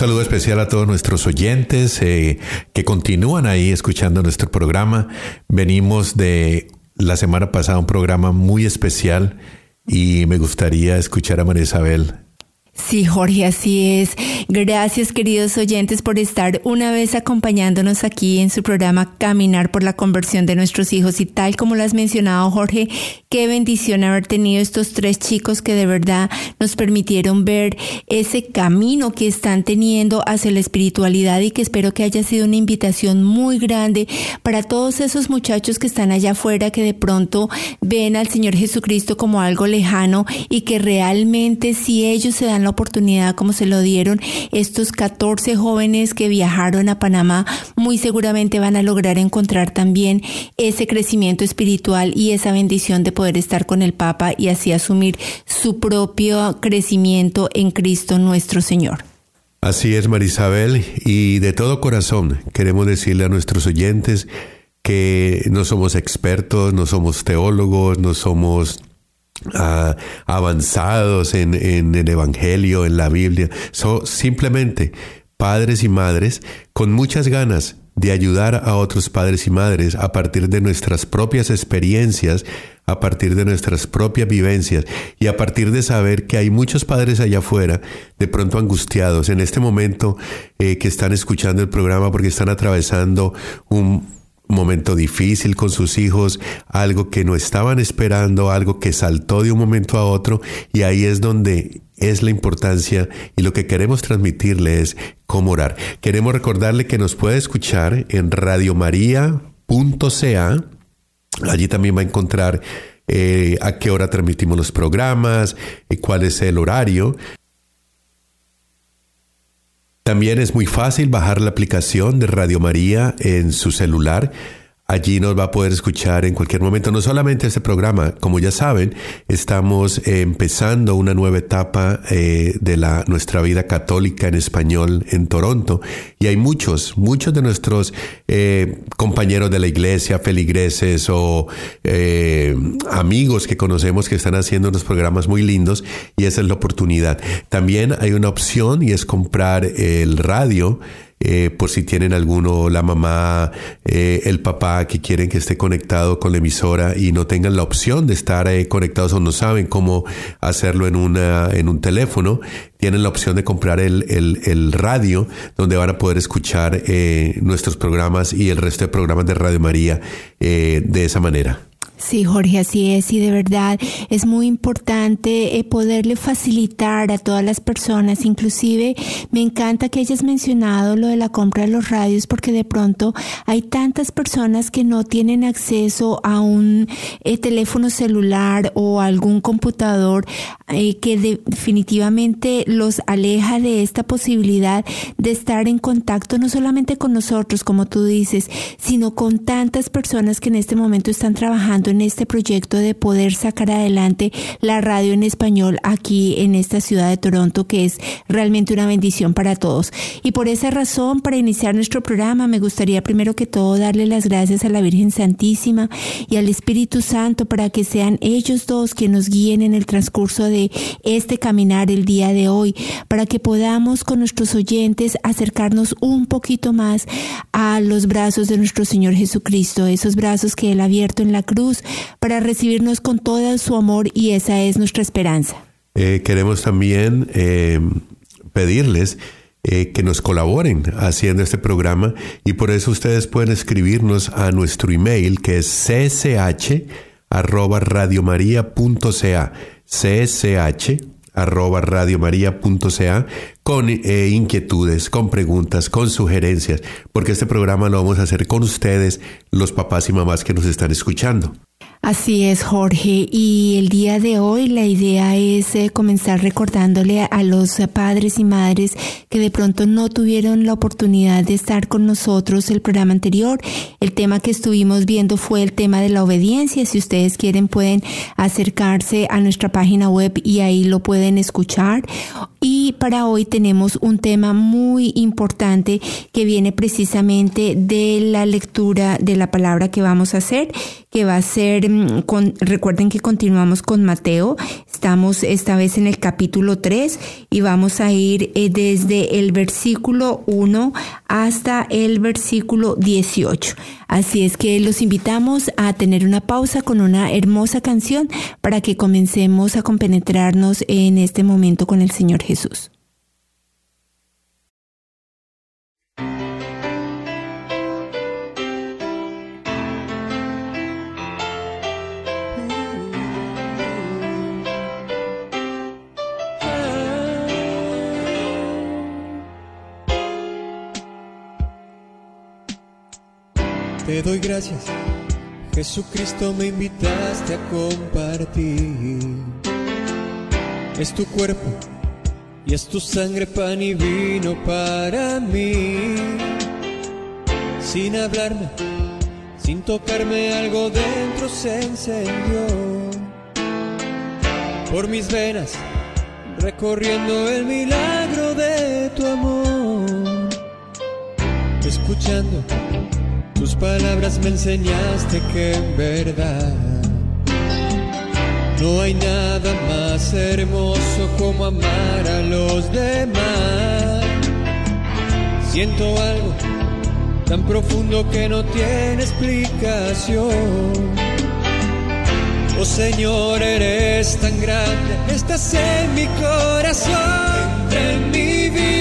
saludo especial a todos nuestros oyentes eh, que continúan ahí escuchando nuestro programa. Venimos de la semana pasada un programa muy especial y me gustaría escuchar a María Isabel Sí, Jorge, así es. Gracias, queridos oyentes, por estar una vez acompañándonos aquí en su programa Caminar por la conversión de nuestros hijos. Y tal como lo has mencionado, Jorge, qué bendición haber tenido estos tres chicos que de verdad nos permitieron ver ese camino que están teniendo hacia la espiritualidad y que espero que haya sido una invitación muy grande para todos esos muchachos que están allá afuera que de pronto ven al Señor Jesucristo como algo lejano y que realmente si ellos se dan la oportunidad como se lo dieron estos 14 jóvenes que viajaron a Panamá, muy seguramente van a lograr encontrar también ese crecimiento espiritual y esa bendición de poder estar con el Papa y así asumir su propio crecimiento en Cristo nuestro Señor. Así es, Marisabel, y de todo corazón queremos decirle a nuestros oyentes que no somos expertos, no somos teólogos, no somos avanzados en, el Evangelio, en la Biblia. Son simplemente padres y madres con muchas ganas de ayudar a otros padres y madres a partir de nuestras propias experiencias, a partir de nuestras propias vivencias y a partir de saber que hay muchos padres allá afuera, de pronto angustiados en este momento eh, que están escuchando el programa porque están atravesando un momento difícil con sus hijos, algo que no estaban esperando, algo que saltó de un momento a otro y ahí es donde es la importancia y lo que queremos transmitirle es cómo orar. Queremos recordarle que nos puede escuchar en radiomaria.ca. Allí también va a encontrar eh, a qué hora transmitimos los programas, y eh, cuál es el horario. También es muy fácil bajar la aplicación de Radio María en su celular. Allí nos va a poder escuchar en cualquier momento, no solamente este programa, como ya saben, estamos empezando una nueva etapa eh, de la, nuestra vida católica en español en Toronto y hay muchos, muchos de nuestros eh, compañeros de la iglesia, feligreses o eh, amigos que conocemos que están haciendo unos programas muy lindos y esa es la oportunidad. También hay una opción y es comprar el radio eh, por si tienen alguno, la mamá, eh, el papá que quieren que esté conectado con la emisora y no tengan la opción de estar eh, conectados o no saben cómo hacerlo en, una, en un teléfono, tienen la opción de comprar el, el, el radio donde van a poder escuchar nuestros programas y el resto de programas de Radio María de esa manera. Sí, Jorge, así es. Y de verdad es muy importante eh, poderle facilitar a todas las personas. Inclusive me encanta que hayas mencionado lo de la compra de los radios porque de pronto hay tantas personas que no tienen acceso a un eh, teléfono celular o algún computador eh, que definitivamente los aleja de esta posibilidad de estar en contacto no solamente con nosotros, como tú dices, sino con tantas personas que en este momento están trabajando en este proyecto de poder sacar adelante la radio en español aquí en esta ciudad de Toronto, que es realmente una bendición para todos. Y por esa razón, para iniciar nuestro programa, me gustaría primero que todo darle las gracias a la Virgen Santísima y al Espíritu Santo para que sean ellos dos que nos guíen en el transcurso de este caminar el día de hoy, para que podamos con nuestros oyentes acercarnos un poquito más a los brazos de nuestro Señor Jesucristo, esos brazos que Él ha abierto en la cruz para recibirnos con todo su amor y esa es nuestra esperanza. Eh, queremos también eh, pedirles eh, que nos colaboren haciendo este programa y por eso ustedes pueden escribirnos a nuestro email que es csh arroba csh con inquietudes, con preguntas, con sugerencias, porque este programa lo vamos a hacer con ustedes, los papás y mamás que nos están escuchando. Así es, Jorge. Y el día de hoy la idea es eh, comenzar recordándole a los padres y madres que de pronto no tuvieron la oportunidad de estar con nosotros el programa anterior. El tema que estuvimos viendo fue el tema de la obediencia. Si ustedes quieren pueden acercarse a nuestra página web y ahí lo pueden escuchar. Y para hoy tenemos un tema muy importante que viene precisamente de la lectura de la palabra que vamos a hacer, que va a ser Mm, recuerden que continuamos con Mateo, estamos esta vez en el capítulo 3 y vamos a ir eh, desde el versículo 1 hasta el versículo 18. Así es que los invitamos a tener una pausa con una hermosa canción para que comencemos a compenetrarnos en este momento con el Señor Jesús. Te doy gracias, Jesucristo me invitaste a compartir. Es tu cuerpo y es tu sangre pan y vino para mí. Sin hablarme, sin tocarme algo dentro se encendió. Por mis venas, recorriendo el milagro de tu amor. Escuchando tus palabras me enseñaste que en verdad no hay nada más hermoso como amar a los demás. Siento algo tan profundo que no tiene explicación. Oh Señor, eres tan grande, estás en mi corazón, en mi vida,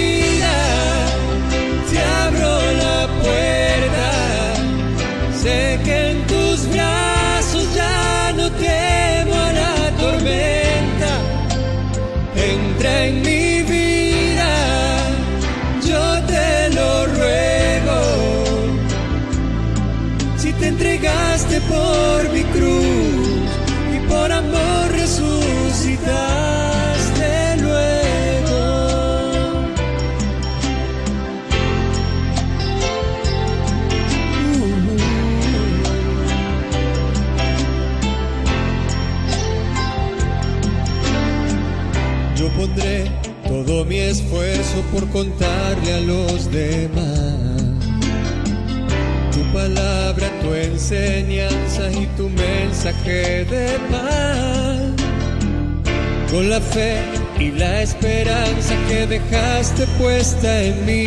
Sé que en tus brazos ya no temo a la tormenta. Entra en mi vida, yo te lo ruego. Si te entregaste por mi cruz mi esfuerzo por contarle a los demás. Tu palabra, tu enseñanza y tu mensaje de paz. Con la fe y la esperanza que dejaste puesta en mí.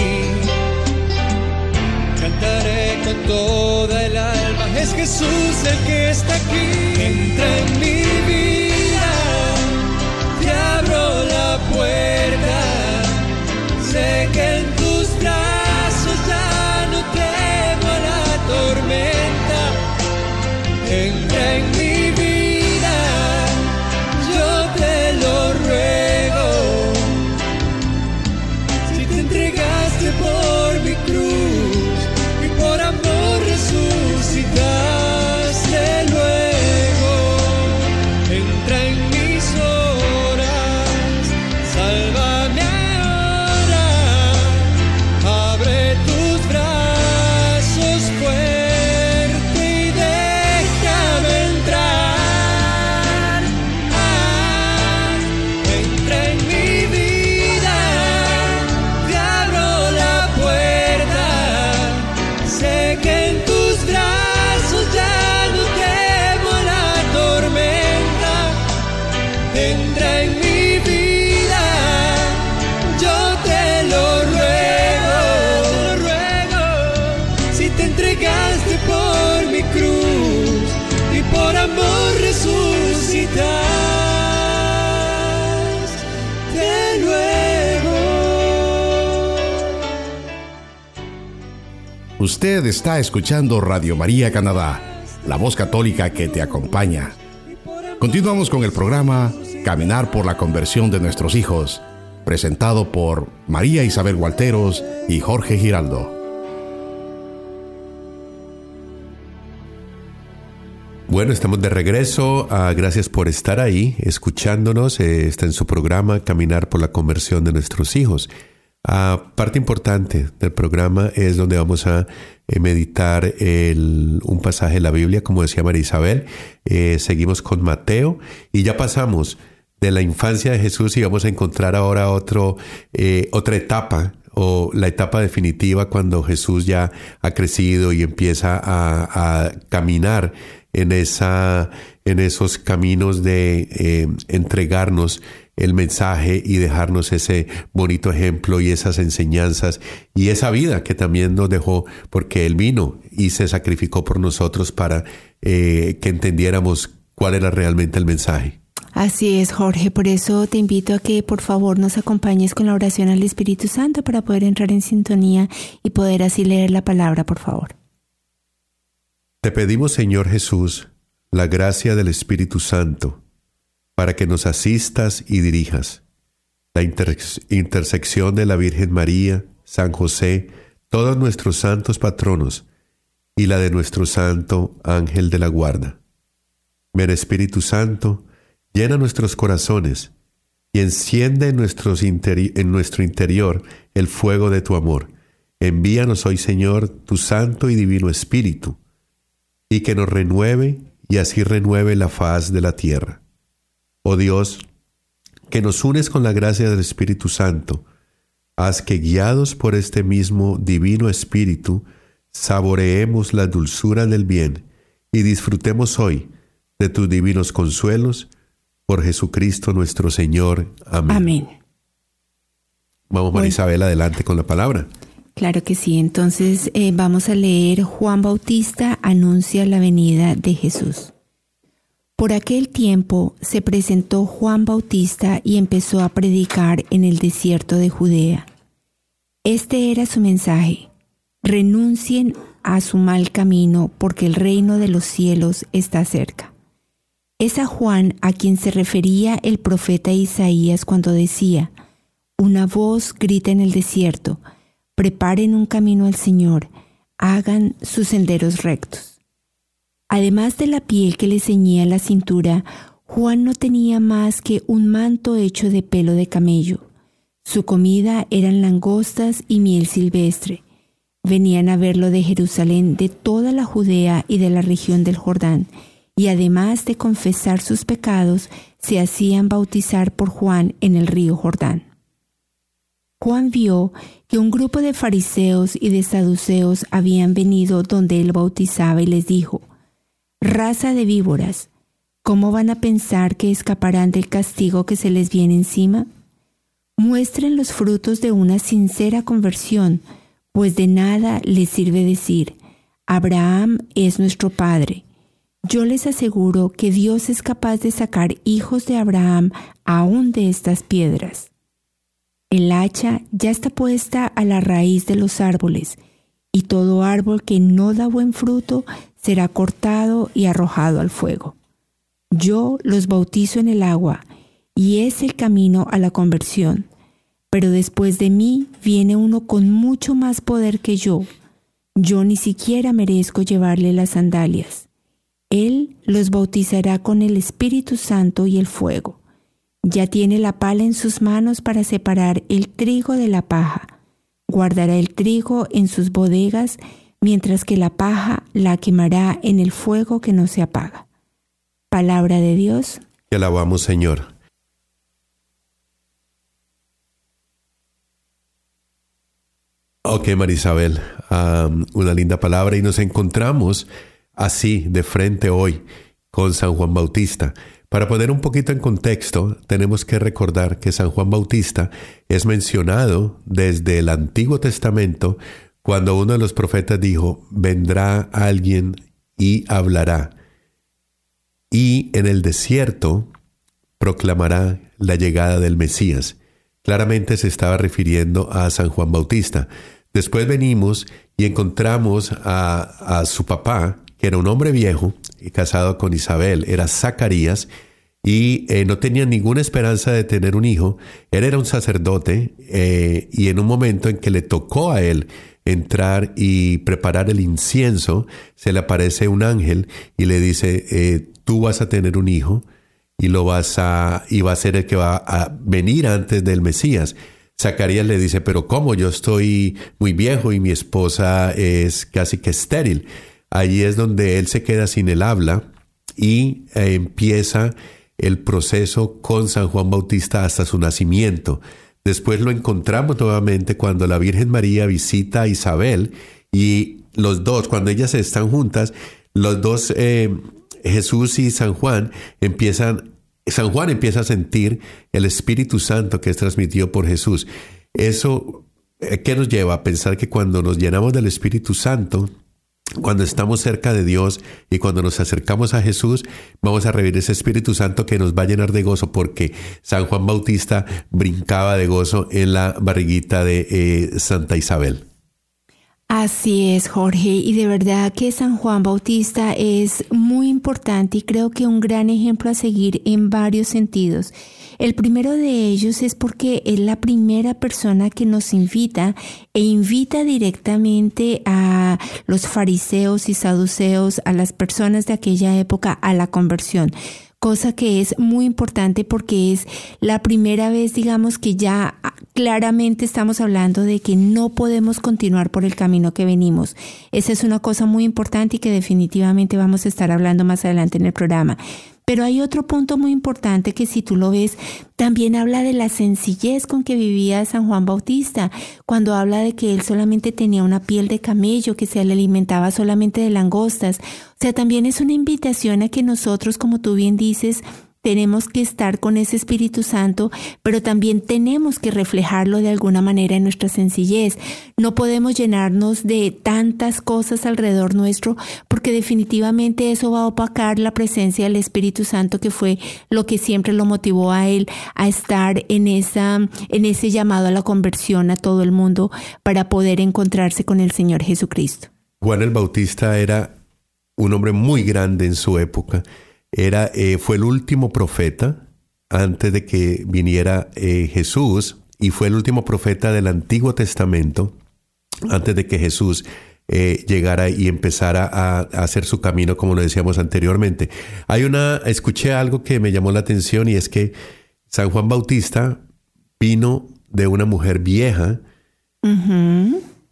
Cantaré con toda el alma, es Jesús el que está aquí. Entra en mi vida, Sé que Usted está escuchando Radio María Canadá, la voz católica que te acompaña. Continuamos con el programa Caminar por la conversión de nuestros hijos, presentado por María Isabel Walteros y Jorge Giraldo. Bueno, estamos de regreso. Ah, gracias por estar ahí, escuchándonos. Eh, está en su programa Caminar por la conversión de nuestros hijos. Uh, parte importante del programa es donde vamos a eh, meditar un pasaje de la Biblia, como decía María Isabel. Eh, seguimos con Mateo y ya pasamos de la infancia de Jesús y vamos a encontrar ahora otro, eh, otra etapa o la etapa definitiva cuando Jesús ya ha crecido y empieza a, a caminar en, esa, en esos caminos de entregarnos el mensaje y dejarnos ese bonito ejemplo y esas enseñanzas y esa vida que también nos dejó porque Él vino y se sacrificó por nosotros para eh, que entendiéramos cuál era realmente el mensaje. Así es, Jorge. Por eso te invito a que por favor nos acompañes con la oración al Espíritu Santo para poder entrar en sintonía y poder así leer la palabra, por favor. Te pedimos, Señor Jesús, la gracia del Espíritu Santo para que nos asistas y dirijas. La intersección de la Virgen María, San José, todos nuestros santos patronos y la de nuestro santo ángel de la guarda. Ven Espíritu Santo, llena nuestros corazones y enciende en, en nuestro interior el fuego de tu amor. Envíanos hoy, Señor, tu santo y divino Espíritu, y que nos renueve y así renueve la faz de la tierra. Oh Dios, que nos unes con la gracia del Espíritu Santo, haz que guiados por este mismo divino Espíritu, saboreemos la dulzura del bien y disfrutemos hoy de tus divinos consuelos por Jesucristo nuestro Señor. Amén. Amén. Vamos, María Isabel, adelante con la palabra. Claro que sí. Entonces eh, vamos a leer Juan Bautista anuncia la venida de Jesús. Por aquel tiempo se presentó Juan Bautista y empezó a predicar en el desierto de Judea. Este era su mensaje. Renuncien a su mal camino porque el reino de los cielos está cerca. Es a Juan a quien se refería el profeta Isaías cuando decía, Una voz grita en el desierto, preparen un camino al Señor, hagan sus senderos rectos. Además de la piel que le ceñía la cintura, Juan no tenía más que un manto hecho de pelo de camello. Su comida eran langostas y miel silvestre. Venían a verlo de Jerusalén, de toda la Judea y de la región del Jordán, y además de confesar sus pecados, se hacían bautizar por Juan en el río Jordán. Juan vio que un grupo de fariseos y de saduceos habían venido donde él bautizaba y les dijo, Raza de víboras, ¿cómo van a pensar que escaparán del castigo que se les viene encima? Muestren los frutos de una sincera conversión, pues de nada les sirve decir, Abraham es nuestro Padre. Yo les aseguro que Dios es capaz de sacar hijos de Abraham aún de estas piedras. El hacha ya está puesta a la raíz de los árboles, y todo árbol que no da buen fruto será cortado y arrojado al fuego. Yo los bautizo en el agua, y es el camino a la conversión. Pero después de mí viene uno con mucho más poder que yo. Yo ni siquiera merezco llevarle las sandalias. Él los bautizará con el Espíritu Santo y el fuego. Ya tiene la pala en sus manos para separar el trigo de la paja. Guardará el trigo en sus bodegas mientras que la paja la quemará en el fuego que no se apaga. Palabra de Dios. Te alabamos, Señor. Ok, Marisabel, una linda palabra y nos encontramos así de frente hoy con San Juan Bautista. Para poner un poquito en contexto, tenemos que recordar que San Juan Bautista es mencionado desde el Antiguo Testamento cuando uno de los profetas dijo, vendrá alguien y hablará, y en el desierto proclamará la llegada del Mesías. Claramente se estaba refiriendo a San Juan Bautista. Después venimos y encontramos a, a su papá, que era un hombre viejo, casado con Isabel, era Zacarías, y eh, no tenía ninguna esperanza de tener un hijo. Él era un sacerdote eh, y en un momento en que le tocó a él entrar y preparar el incienso, se le aparece un ángel y le dice, eh, tú vas a tener un hijo y lo vas a, y va a ser el que va a venir antes del Mesías. Zacarías le dice, pero ¿cómo? Yo estoy muy viejo y mi esposa es casi que estéril. Allí es donde él se queda sin el habla y empieza el proceso con San Juan Bautista hasta su nacimiento. Después lo encontramos nuevamente cuando la Virgen María visita a Isabel y los dos, cuando ellas están juntas, los dos, eh, Jesús y San Juan, empiezan, San Juan empieza a sentir el Espíritu Santo que es transmitido por Jesús. Eso, eh, ¿qué nos lleva a pensar que cuando nos llenamos del Espíritu Santo, cuando estamos cerca de Dios y cuando nos acercamos a Jesús, vamos a revivir ese Espíritu Santo que nos va a llenar de gozo, porque San Juan Bautista brincaba de gozo en la barriguita de eh, Santa Isabel. Así es, Jorge, y de verdad que San Juan Bautista es muy importante y creo que un gran ejemplo a seguir en varios sentidos. El primero de ellos es porque es la primera persona que nos invita e invita directamente a los fariseos y saduceos, a las personas de aquella época, a la conversión cosa que es muy importante porque es la primera vez, digamos, que ya claramente estamos hablando de que no podemos continuar por el camino que venimos. Esa es una cosa muy importante y que definitivamente vamos a estar hablando más adelante en el programa. Pero hay otro punto muy importante que si tú lo ves, también habla de la sencillez con que vivía San Juan Bautista, cuando habla de que él solamente tenía una piel de camello, que se alimentaba solamente de langostas. O sea, también es una invitación a que nosotros, como tú bien dices, tenemos que estar con ese Espíritu Santo, pero también tenemos que reflejarlo de alguna manera en nuestra sencillez. No podemos llenarnos de tantas cosas alrededor nuestro, porque definitivamente eso va a opacar la presencia del Espíritu Santo, que fue lo que siempre lo motivó a él a estar en esa, en ese llamado a la conversión a todo el mundo para poder encontrarse con el Señor Jesucristo. Juan el Bautista era un hombre muy grande en su época era, eh, fue el último profeta antes de que viniera eh, Jesús y fue el último profeta del Antiguo Testamento antes de que Jesús eh, llegara y empezara a, hacer su camino, como lo decíamos anteriormente. Hay una, escuché algo que me llamó la atención y es que San Juan Bautista vino de una mujer vieja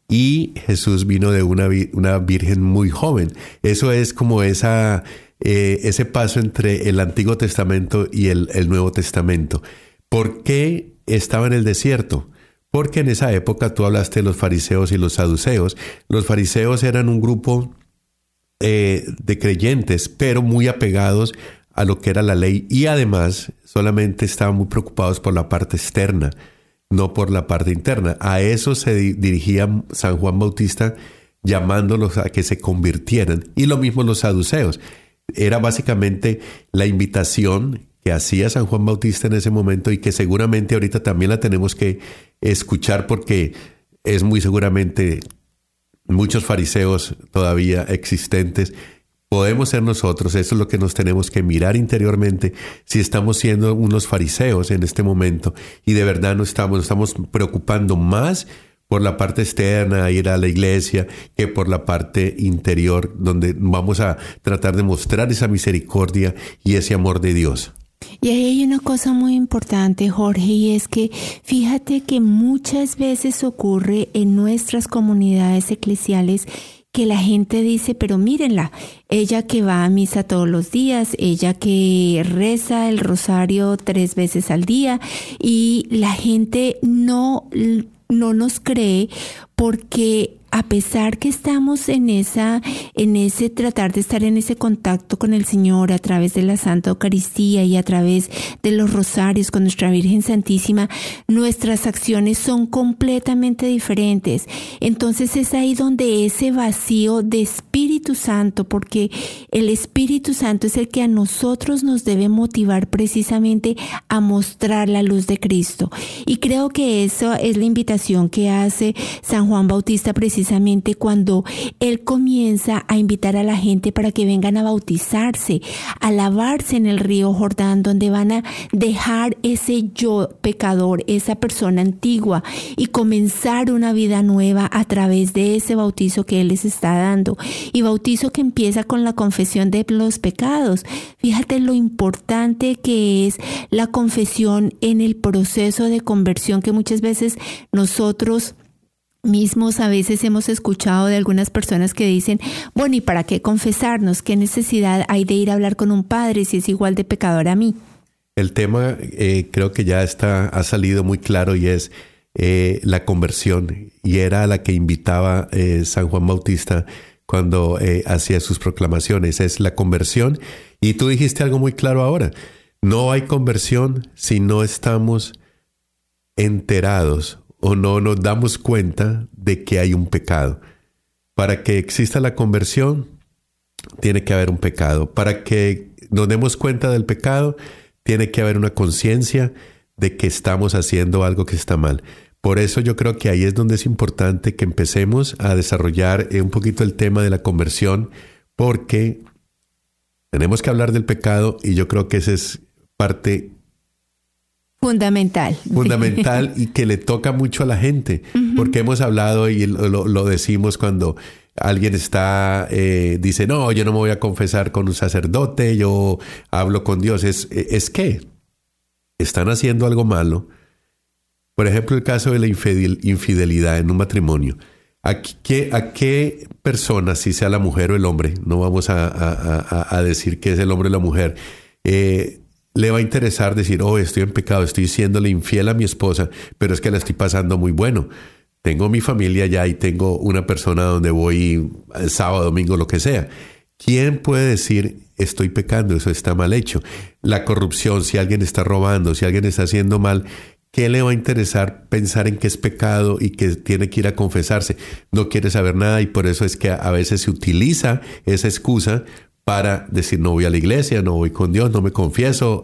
y Jesús vino de una, una virgen muy joven. Eso es como esa eh, ese paso entre el Antiguo Testamento y el, Nuevo Testamento. ¿Por qué estaba en el desierto? Porque en esa época tú hablaste de los fariseos y los saduceos. Los fariseos eran un grupo eh, de creyentes, pero muy apegados a lo que era la ley y además solamente estaban muy preocupados por la parte externa, no por la parte interna. A eso se dirigía San Juan Bautista llamándolos a que se convirtieran y lo mismo los saduceos era básicamente la invitación que hacía San Juan Bautista en ese momento y que seguramente ahorita también la tenemos que escuchar porque es muy seguramente muchos fariseos todavía existentes. Podemos ser nosotros, eso es lo que nos tenemos que mirar interiormente, si estamos siendo unos fariseos en este momento y de verdad no estamos, nos estamos preocupando más por la parte externa, ir a la iglesia, que por la parte interior, donde vamos a tratar de mostrar esa misericordia y ese amor de Dios. Y ahí hay una cosa muy importante, Jorge, y es que fíjate que muchas veces ocurre en nuestras comunidades eclesiales que la gente dice, pero mírenla, ella que va a misa todos los días, ella que reza el rosario tres veces al día, y la gente no no nos cree porque a pesar que estamos en esa, en ese tratar de estar en ese contacto con el Señor a través de la Santa Eucaristía y a través de los rosarios con nuestra Virgen Santísima, nuestras acciones son completamente diferentes. Entonces es ahí donde ese vacío de Espíritu Santo, porque el Espíritu Santo es el que a nosotros nos debe motivar precisamente a mostrar la luz de Cristo. Y creo que eso es la invitación que hace San Juan Bautista precisamente cuando él comienza a invitar a la gente para que vengan a bautizarse, a lavarse en el río Jordán, donde van a dejar ese yo pecador, esa persona antigua y comenzar una vida nueva a través de ese bautizo que él les está dando. Y bautizo que empieza con la confesión de los pecados. Fíjate lo importante que es la confesión en el proceso de conversión que muchas veces nosotros mismos a veces hemos escuchado de algunas personas que dicen, bueno, ¿y para qué confesarnos? ¿Qué necesidad hay de ir a hablar con un padre si es igual de pecador a mí? El tema eh, creo que ya está, ha salido muy claro y es eh, la conversión y era la que invitaba eh, San Juan Bautista cuando hacía sus proclamaciones, es la conversión. Y tú dijiste algo muy claro ahora, no hay conversión si no estamos enterados o no nos damos cuenta de que hay un pecado. Para que exista la conversión, tiene que haber un pecado. Para que nos demos cuenta del pecado, tiene que haber una conciencia de que estamos haciendo algo que está mal. Por eso yo creo que ahí es donde es importante que empecemos a desarrollar eh, un poquito el tema de la conversión, porque tenemos que hablar del pecado y yo creo que esa es parte Fundamental. Fundamental y que le toca mucho a la gente, porque hemos hablado y lo, decimos cuando alguien está, eh, dice, no, yo no me voy a confesar con un sacerdote, yo hablo con Dios. Es, es que están haciendo algo malo. Por ejemplo, el caso de la infidelidad en un matrimonio. ¿A qué, ¿A qué persona, si sea la mujer o el hombre, no vamos a, decir que es el hombre o la mujer, eh, le va a interesar decir, oh, estoy en pecado, estoy siéndole infiel a mi esposa, pero es que la estoy pasando muy bueno. Tengo mi familia ya y tengo una persona donde voy sábado, domingo, lo que sea. ¿Quién puede decir estoy pecando? Eso está mal hecho. La corrupción, si alguien está robando, si alguien está haciendo mal, ¿qué le va a interesar pensar en que es pecado y que tiene que ir a confesarse? No quiere saber nada y por eso es que a veces se utiliza esa excusa para decir no voy a la iglesia, no voy con Dios, no me confieso,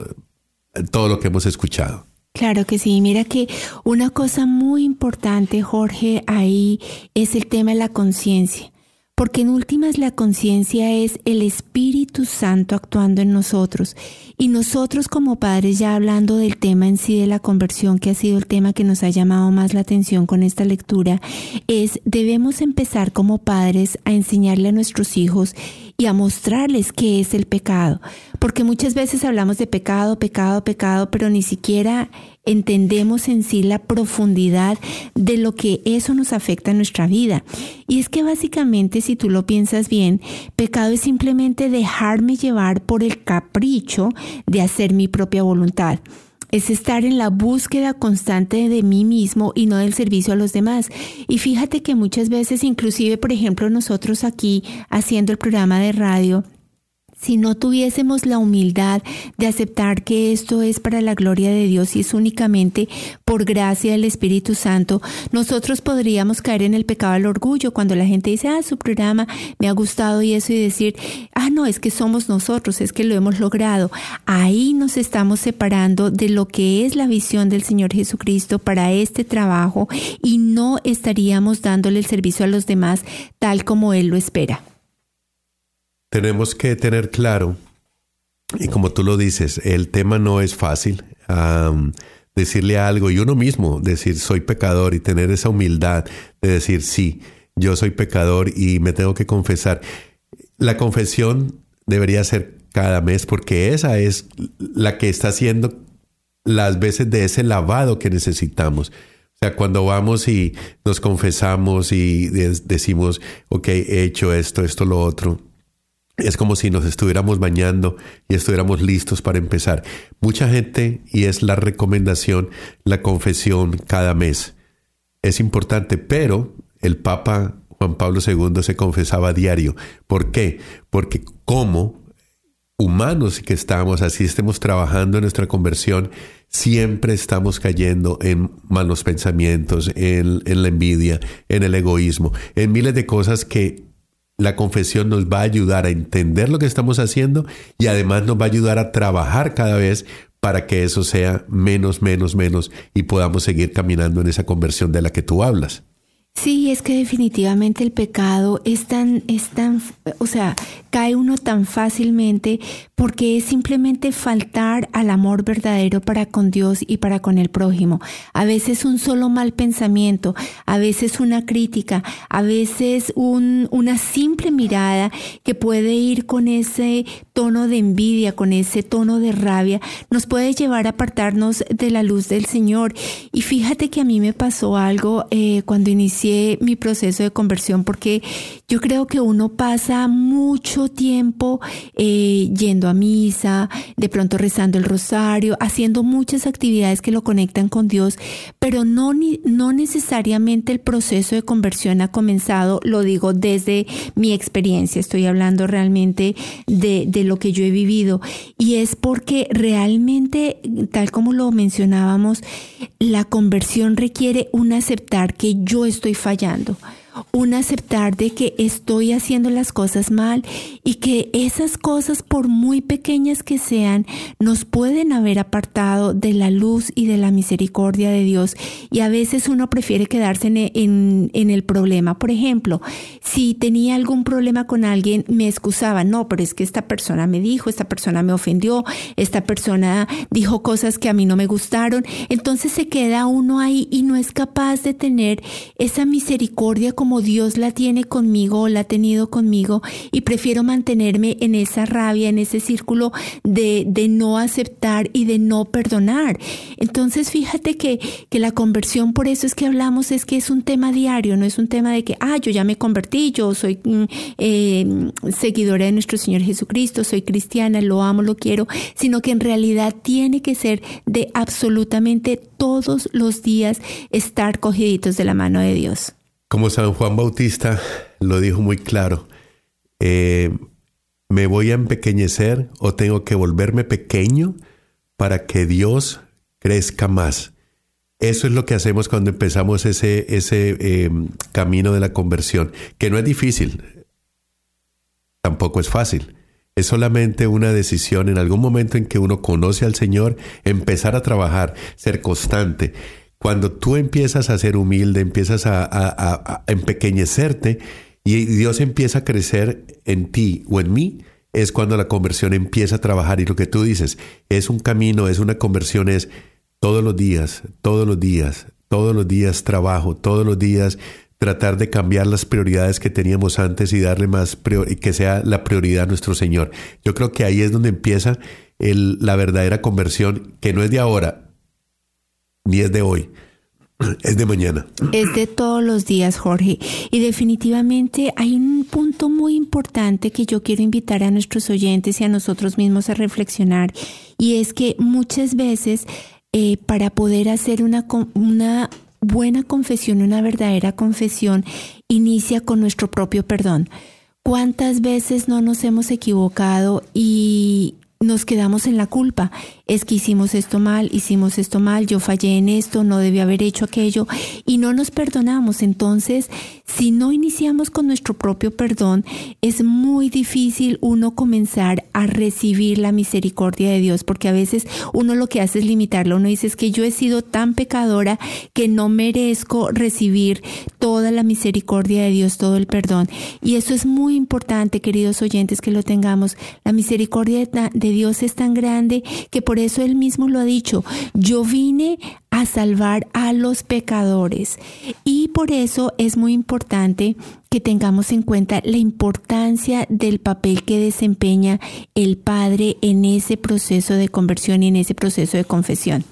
todo lo que hemos escuchado. Claro que sí, mira que una cosa muy importante, Jorge, ahí es el tema de la conciencia. Porque en últimas la conciencia es el Espíritu Santo actuando en nosotros. Y nosotros como padres, ya hablando del tema en sí de la conversión, que ha sido el tema que nos ha llamado más la atención con esta lectura, es debemos empezar como padres a enseñarle a nuestros hijos y a mostrarles qué es el pecado. Porque muchas veces hablamos de pecado, pecado, pecado, pero ni siquiera entendemos en sí la profundidad de lo que eso nos afecta en nuestra vida. Y es que básicamente, si tú lo piensas bien, pecado es simplemente dejarme llevar por el capricho de hacer mi propia voluntad es estar en la búsqueda constante de mí mismo y no del servicio a los demás. Y fíjate que muchas veces, inclusive, por ejemplo, nosotros aquí haciendo el programa de radio, si no tuviésemos la humildad de aceptar que esto es para la gloria de Dios y es únicamente por gracia del Espíritu Santo, nosotros podríamos caer en el pecado del orgullo cuando la gente dice, ah, su programa me ha gustado y eso y decir, ah, no, es que somos nosotros, es que lo hemos logrado. Ahí nos estamos separando de lo que es la visión del Señor Jesucristo para este trabajo y no estaríamos dándole el servicio a los demás tal como Él lo espera tenemos que tener claro, y como tú lo dices, el tema no es fácil. decirle algo y uno mismo decir soy pecador y tener esa humildad de decir sí, yo soy pecador y me tengo que confesar. La confesión debería ser cada mes porque esa es la que está haciendo las veces de ese lavado que necesitamos. O sea, cuando vamos y nos confesamos y decimos, ok, he hecho esto, esto, lo otro, es como si nos estuviéramos bañando y estuviéramos listos para empezar. Mucha gente, y es la recomendación, la confesión cada mes. Es importante, pero el Papa Juan Pablo II se confesaba a diario. ¿Por qué? Porque como humanos que estamos, así estemos trabajando en nuestra conversión, siempre estamos cayendo en malos pensamientos, en, en, la envidia, en el egoísmo, en miles de cosas que la confesión nos va a ayudar a entender lo que estamos haciendo y además nos va a ayudar a trabajar cada vez para que eso sea menos, menos, menos y podamos seguir caminando en esa conversión de la que tú hablas. Sí, es que definitivamente el pecado es tan, es tan, o sea, cae uno tan fácilmente porque es simplemente faltar al amor verdadero para con Dios y para con el prójimo. A veces un solo mal pensamiento, a veces una crítica, a veces un, una simple mirada que puede ir con ese tono de envidia, con ese tono de rabia, nos puede llevar a apartarnos de la luz del Señor. Y fíjate que a mí me pasó algo eh, cuando inicié mi proceso de conversión porque yo creo que uno pasa mucho tiempo eh, yendo a misa, de pronto rezando el rosario, haciendo muchas actividades que lo conectan con Dios, pero no, no necesariamente el proceso de conversión ha comenzado, lo digo desde mi experiencia, estoy hablando realmente de, de lo que yo he vivido. Y es porque realmente, tal como lo mencionábamos, la conversión requiere un aceptar que yo estoy fallando un aceptar de que estoy haciendo las cosas mal y que esas cosas, por muy pequeñas que sean, nos pueden haber apartado de la luz y de la misericordia de Dios. Y a veces uno prefiere quedarse en, el problema. Por ejemplo, si tenía algún problema con alguien, me excusaba, no, pero es que esta persona me dijo, esta persona me ofendió, esta persona dijo cosas que a mí no me gustaron. Entonces se queda uno ahí y no es capaz de tener esa misericordia Dios la tiene conmigo o la ha tenido conmigo y prefiero mantenerme en esa rabia, en ese círculo de, de no aceptar y de no perdonar. Entonces fíjate que, que la conversión, por eso es que hablamos, es que es un tema diario, no es un tema de que, ah, yo ya me convertí, yo soy mm, eh, seguidora de nuestro Señor Jesucristo, soy cristiana, lo amo, lo quiero, sino que en realidad tiene que ser de absolutamente todos los días estar cogiditos de la mano de Dios. Como San Juan Bautista lo dijo muy claro, eh, me voy a empequeñecer o tengo que volverme pequeño para que Dios crezca más. Eso es lo que hacemos cuando empezamos ese, ese eh, camino de la conversión, que no es difícil, tampoco es fácil. Es solamente una decisión en algún momento en que uno conoce al Señor, empezar a trabajar, ser constante cuando tú empiezas a ser humilde, empiezas a, empequeñecerte y Dios empieza a crecer en ti o en mí, es cuando la conversión empieza a trabajar. Y lo que tú dices, es un camino, es una conversión, es todos los días, todos los días, todos los días trabajo, todos los días tratar de cambiar las prioridades que teníamos antes y darle más que sea la prioridad a nuestro Señor. Yo creo que ahí es donde empieza la verdadera conversión, que no es de ahora, ni es de hoy. Es de mañana. Es de todos los días, Jorge. Y definitivamente hay un punto muy importante que yo quiero invitar a nuestros oyentes y a nosotros mismos a reflexionar. Y es que muchas veces eh, para poder hacer una, una buena confesión, una verdadera confesión, inicia con nuestro propio perdón. ¿Cuántas veces no nos hemos equivocado y nos quedamos en la culpa es que hicimos esto mal, hicimos esto mal, yo fallé en esto, no debí haber hecho aquello y no nos perdonamos. Entonces, si no iniciamos con nuestro propio perdón, es muy difícil uno comenzar a recibir la misericordia de Dios, porque a veces uno lo que hace es limitarlo. Uno dice es que yo he sido tan pecadora que no merezco recibir toda la misericordia de Dios, todo el perdón. Y eso es muy importante, queridos oyentes, que lo tengamos. La misericordia de Dios es tan grande que por eso él mismo lo ha dicho, yo vine a salvar a los pecadores. Y por eso es muy importante que tengamos en cuenta la importancia del papel que desempeña el Padre en ese proceso de conversión y en ese proceso de confesión.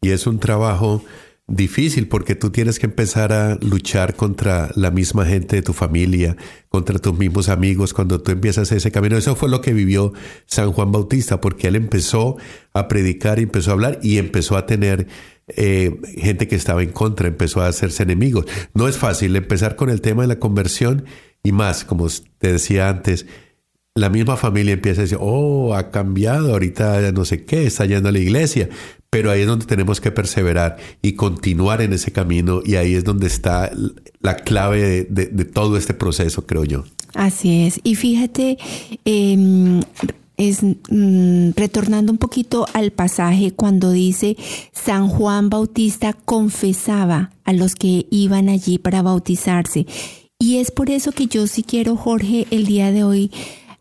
Y es un trabajo difícil porque tú tienes que empezar a luchar contra la misma gente de tu familia, contra tus mismos amigos, cuando tú empiezas ese camino. Eso fue lo que vivió San Juan Bautista, porque él empezó a predicar, empezó a hablar y empezó a tener eh, gente que estaba en contra, empezó a hacerse enemigos. No es fácil empezar con el tema de la conversión y más, como te decía antes, la misma familia empieza a decir, oh, ha cambiado, ahorita no sé qué, está yendo a la iglesia, pero ahí es donde tenemos que perseverar y continuar en ese camino y ahí es donde está la clave de, todo este proceso, creo yo. Así es. Y fíjate, em, es mm, retornando un poquito al pasaje cuando dice San Juan Bautista confesaba a los que iban allí para bautizarse. Y es por eso que yo sí quiero, Jorge, el día de hoy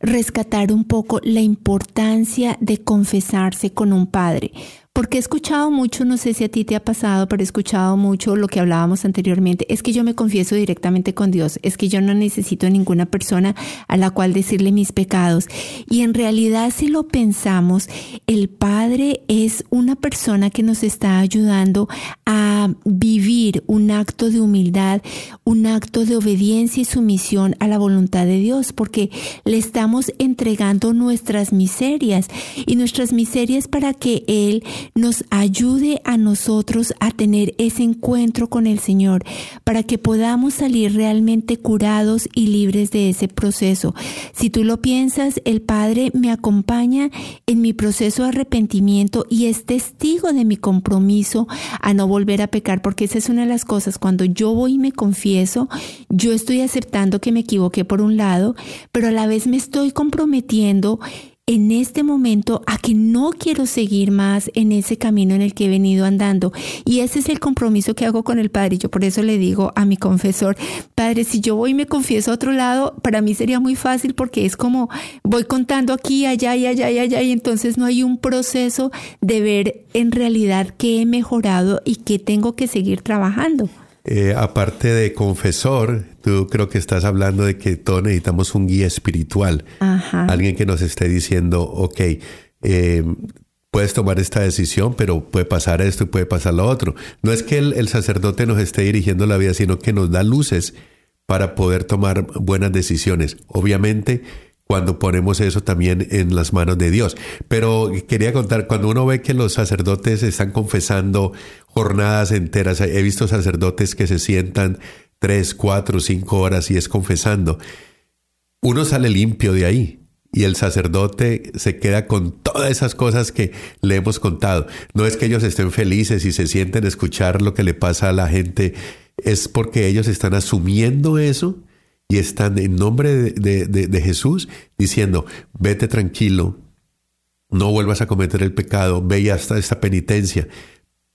rescatar un poco la importancia de confesarse con un padre. Porque he escuchado mucho, no sé si a ti te ha pasado, pero he escuchado mucho lo que hablábamos anteriormente, es que yo me confieso directamente con Dios, es que yo no necesito ninguna persona a la cual decirle mis pecados. Y en realidad si lo pensamos, el Padre es una persona que nos está ayudando a vivir un acto de humildad, un acto de obediencia y sumisión a la voluntad de Dios, porque le estamos entregando nuestras miserias y nuestras miserias para que Él nos ayude a nosotros a tener ese encuentro con el Señor, para que podamos salir realmente curados y libres de ese proceso. Si tú lo piensas, el Padre me acompaña en mi proceso de arrepentimiento y es testigo de mi compromiso a no volver a pecar, porque esa es una de las cosas, cuando yo voy y me confieso, yo estoy aceptando que me equivoqué por un lado, pero a la vez me estoy comprometiendo en este momento a que no quiero seguir más en ese camino en el que he venido andando. Y ese es el compromiso que hago con el Padre. Yo por eso le digo a mi confesor, Padre, si yo voy y me confieso a otro lado, para mí sería muy fácil porque es como voy contando aquí, allá y allá y allá y entonces no hay un proceso de ver en realidad qué he mejorado y qué tengo que seguir trabajando. Eh, aparte de confesor, tú creo que estás hablando de que todos necesitamos un guía espiritual. Alguien que nos esté diciendo, ok, eh, puedes tomar esta decisión, pero puede pasar esto y puede pasar lo otro. No es que el, sacerdote nos esté dirigiendo la vida, sino que nos da luces para poder tomar buenas decisiones. Obviamente, cuando ponemos eso también en las manos de Dios. Pero quería contar, cuando uno ve que los sacerdotes están confesando jornadas enteras. He visto sacerdotes que se sientan tres, cuatro, cinco horas y es confesando. Uno sale limpio de ahí y el sacerdote se queda con todas esas cosas que le hemos contado. No es que ellos estén felices y se sienten escuchar lo que le pasa a la gente, es porque ellos están asumiendo eso y están en nombre de, de Jesús diciendo, vete tranquilo, no vuelvas a cometer el pecado, ve ya hasta esta penitencia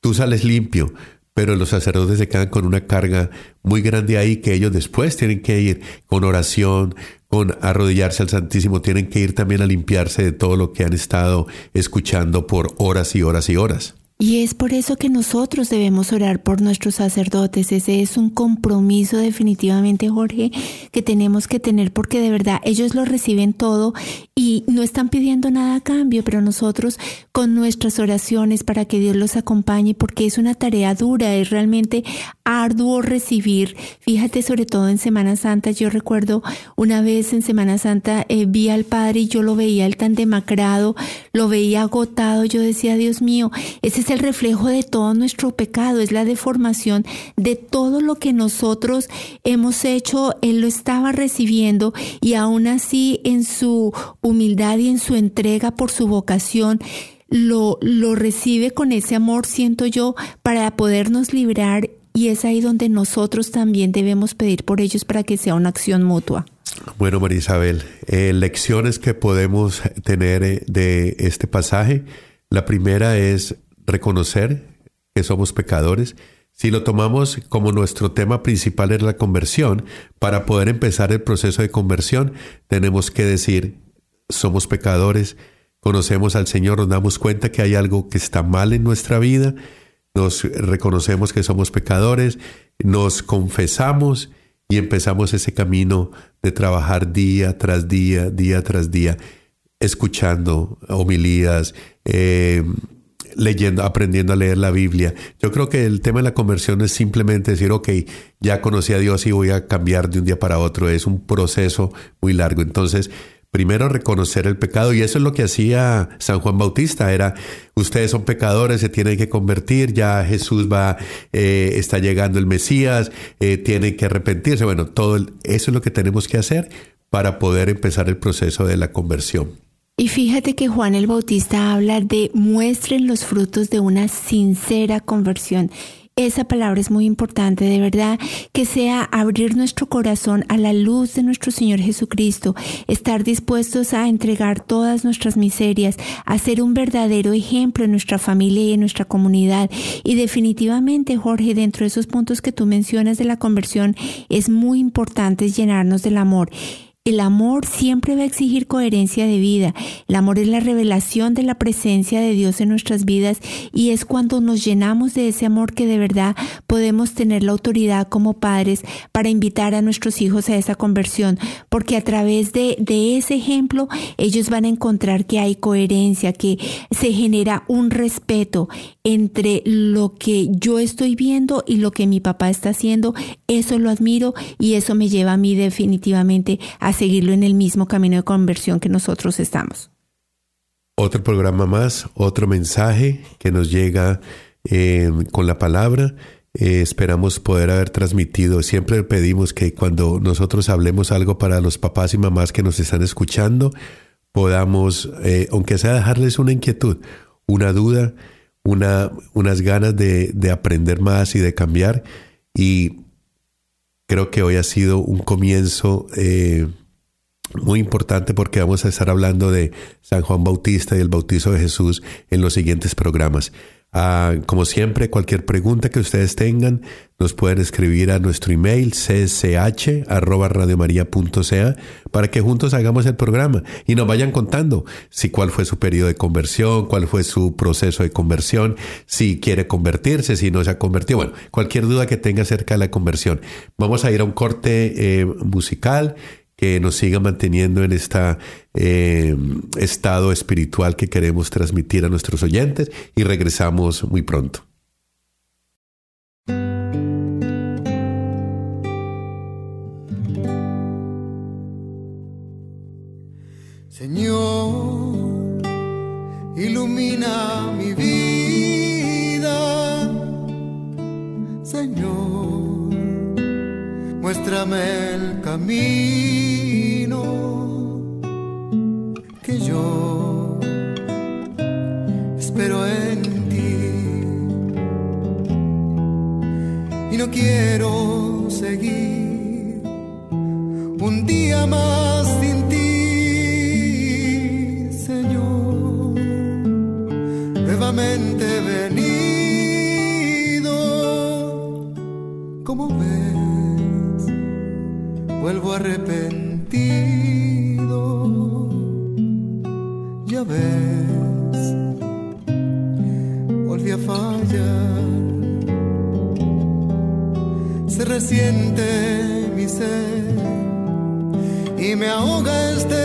tú sales limpio, pero los sacerdotes se quedan con una carga muy grande ahí que ellos después tienen que ir con oración, con arrodillarse al Santísimo, tienen que ir también a limpiarse de todo lo que han estado escuchando por horas y horas y horas. Y es por eso que nosotros debemos orar por nuestros sacerdotes. Ese es un compromiso definitivamente, Jorge, que tenemos que tener porque de verdad ellos lo reciben todo y no están pidiendo nada a cambio, pero nosotros con nuestras oraciones para que Dios los acompañe, porque es una tarea dura, es realmente arduo recibir. Fíjate, sobre todo en Semana Santa, yo recuerdo una vez en Semana Santa eh, vi al Padre y yo lo veía él tan demacrado, lo veía agotado, yo decía, Dios mío, ese es el reflejo de todo nuestro pecado, es la deformación de todo lo que nosotros hemos hecho, él lo estaba recibiendo y aún así en su humildad y en su entrega por su vocación, lo, lo recibe con ese amor, siento yo, para podernos librar y es ahí donde nosotros también debemos pedir por ellos para que sea una acción mutua. Bueno, María Isabel, eh, lecciones que podemos tener eh, de este pasaje. La primera es reconocer que somos pecadores. Si lo tomamos como nuestro tema principal es la conversión, para poder empezar el proceso de conversión tenemos que decir somos pecadores, conocemos al Señor, nos damos cuenta que hay algo que está mal en nuestra vida, nos reconocemos que somos pecadores, nos confesamos y empezamos ese camino de trabajar día tras día, día tras día, escuchando homilías, eh, leyendo, aprendiendo a leer la Biblia. Yo creo que el tema de la conversión es simplemente decir, ok, ya conocí a Dios y voy a cambiar de un día para otro. Es un proceso muy largo. Entonces, primero reconocer el pecado y eso es lo que hacía San Juan Bautista era ustedes son pecadores se tienen que convertir ya Jesús va eh, está llegando el Mesías eh, tienen que arrepentirse bueno todo eso es lo que tenemos que hacer para poder empezar el proceso de la conversión y fíjate que Juan el Bautista habla de muestren los frutos de una sincera conversión. Esa palabra es muy importante, de verdad, que sea abrir nuestro corazón a la luz de nuestro Señor Jesucristo, estar dispuestos a entregar todas nuestras miserias, a ser un verdadero ejemplo en nuestra familia y en nuestra comunidad. Y definitivamente, Jorge, dentro de esos puntos que tú mencionas de la conversión, es muy importante llenarnos del amor. El amor siempre va a exigir coherencia de vida. El amor es la revelación de la presencia de Dios en nuestras vidas y es cuando nos llenamos de ese amor que de verdad podemos tener la autoridad como padres para invitar a nuestros hijos a esa conversión, porque a través de, de ese ejemplo ellos van a encontrar que hay coherencia, que se genera un respeto entre lo que yo estoy viendo y lo que mi papá está haciendo. Eso lo admiro y eso me lleva a mí definitivamente a seguirlo en el mismo camino de conversión que nosotros estamos. Otro programa más, otro mensaje que nos llega eh, con la palabra. Eh, esperamos poder haber transmitido. Siempre pedimos que cuando nosotros hablemos algo para los papás y mamás que nos están escuchando, podamos, eh, aunque sea dejarles una inquietud, una duda, una, unas ganas de, de aprender más y de cambiar. Y creo que hoy ha sido un comienzo muy importante porque vamos a estar hablando de San Juan Bautista y el bautizo de Jesús en los siguientes programas. Ah, como siempre, cualquier pregunta que ustedes tengan, nos pueden escribir a nuestro email csh@radiomaria.ca para que juntos hagamos el programa y nos vayan contando si cuál fue su periodo de conversión, cuál fue su proceso de conversión, si quiere convertirse, si no se ha convertido, bueno, cualquier duda que tenga acerca de la conversión. Vamos a ir a un corte eh, musical que nos siga manteniendo en este estado espiritual que queremos transmitir a nuestros oyentes y regresamos muy pronto. Señor, ilumina mi vida. Señor, muéstrame el camino yo espero en ti. Y no quiero seguir un día más sin ti, Señor, nuevamente venido, como ves, vuelvo a arrepentir vez volví a fallar. Se resiente mi ser y me ahoga este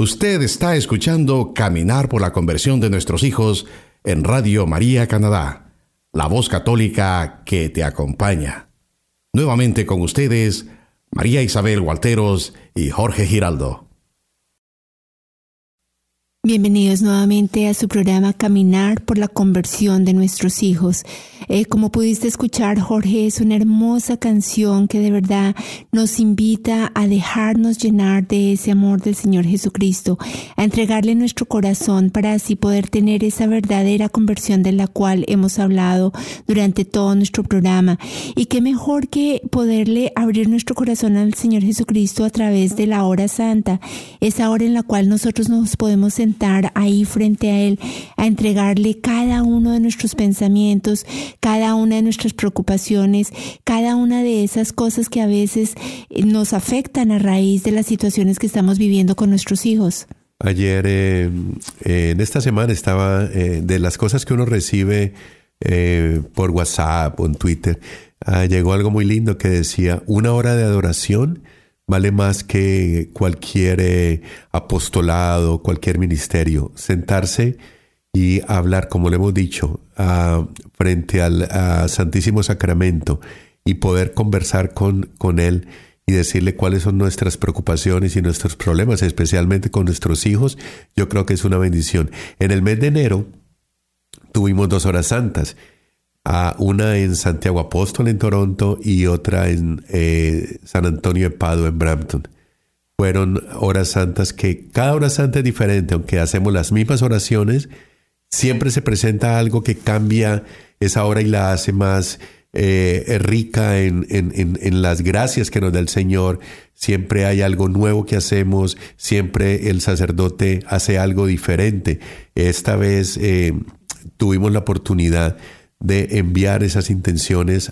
Usted está escuchando Caminar por la conversión de nuestros hijos en Radio María Canadá, la voz católica que te acompaña. Nuevamente con ustedes, María Isabel Walteros y Jorge Giraldo. Bienvenidos nuevamente a su programa Caminar por la conversión de nuestros hijos. Eh, como pudiste escuchar, Jorge, es una hermosa canción que de verdad nos invita a dejarnos llenar de ese amor del Señor Jesucristo, a entregarle nuestro corazón para así poder tener esa verdadera conversión de la cual hemos hablado durante todo nuestro programa. Y qué mejor que poderle abrir nuestro corazón al Señor Jesucristo a través de la hora santa, esa hora en la cual nosotros nos podemos ahí frente a Él, a entregarle cada uno de nuestros pensamientos, cada una de nuestras preocupaciones, cada una de esas cosas que a veces eh, nos afectan a raíz de las situaciones que estamos viviendo con nuestros hijos. Ayer, eh, eh, en esta semana, estaba de las cosas que uno recibe por WhatsApp o en Twitter, ah, llegó algo muy lindo que decía, una hora de adoración vale más que cualquier eh, apostolado, cualquier ministerio. Sentarse y hablar, como le hemos dicho, frente al Santísimo Sacramento y poder conversar con, con Él y decirle cuáles son nuestras preocupaciones y nuestros problemas, especialmente con nuestros hijos, yo creo que es una bendición. En el mes de enero tuvimos dos horas santas una en Santiago Apóstol en Toronto y otra en eh, San Antonio de Padua en Brampton. Fueron horas santas que cada hora santa es diferente, aunque hacemos las mismas oraciones, siempre se presenta algo que cambia esa hora y la hace más eh, rica en, en, las gracias que nos da el Señor. Siempre hay algo nuevo que hacemos, siempre el sacerdote hace algo diferente. Esta vez eh, tuvimos la oportunidad de enviar esas intenciones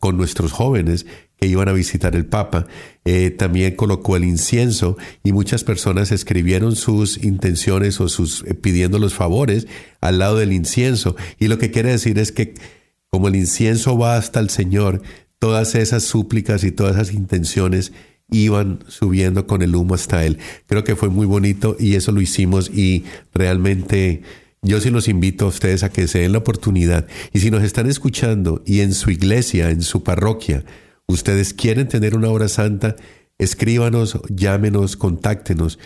con nuestros jóvenes que iban a visitar el Papa. Eh, también colocó el incienso y muchas personas escribieron sus intenciones o sus eh, pidiendo los favores al lado del incienso. Y lo que quiere decir es que como el incienso va hasta el Señor, todas esas súplicas y todas esas intenciones iban subiendo con el humo hasta Él. Creo que fue muy bonito y eso lo hicimos y realmente yo sí los invito a ustedes a que se den la oportunidad. Y si nos están escuchando y en su iglesia, en su parroquia, ustedes quieren tener una hora santa, escríbanos, llámenos, contáctenos,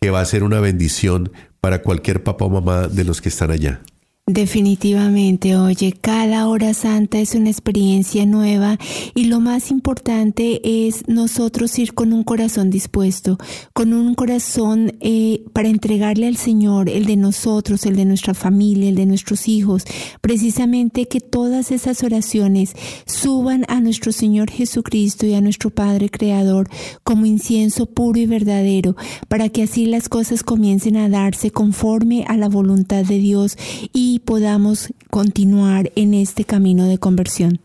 que va a ser una bendición para cualquier papá o mamá de los que están allá. Definitivamente, oye, cada hora santa es una experiencia nueva y lo más importante es nosotros ir con un corazón dispuesto, con un corazón eh, para entregarle al Señor el de nosotros, el de nuestra familia, el de nuestros hijos, precisamente que todas esas oraciones suban a nuestro Señor Jesucristo y a nuestro Padre Creador como incienso puro y verdadero, para que así las cosas comiencen a darse conforme a la voluntad de Dios y podamos continuar en este camino de conversión.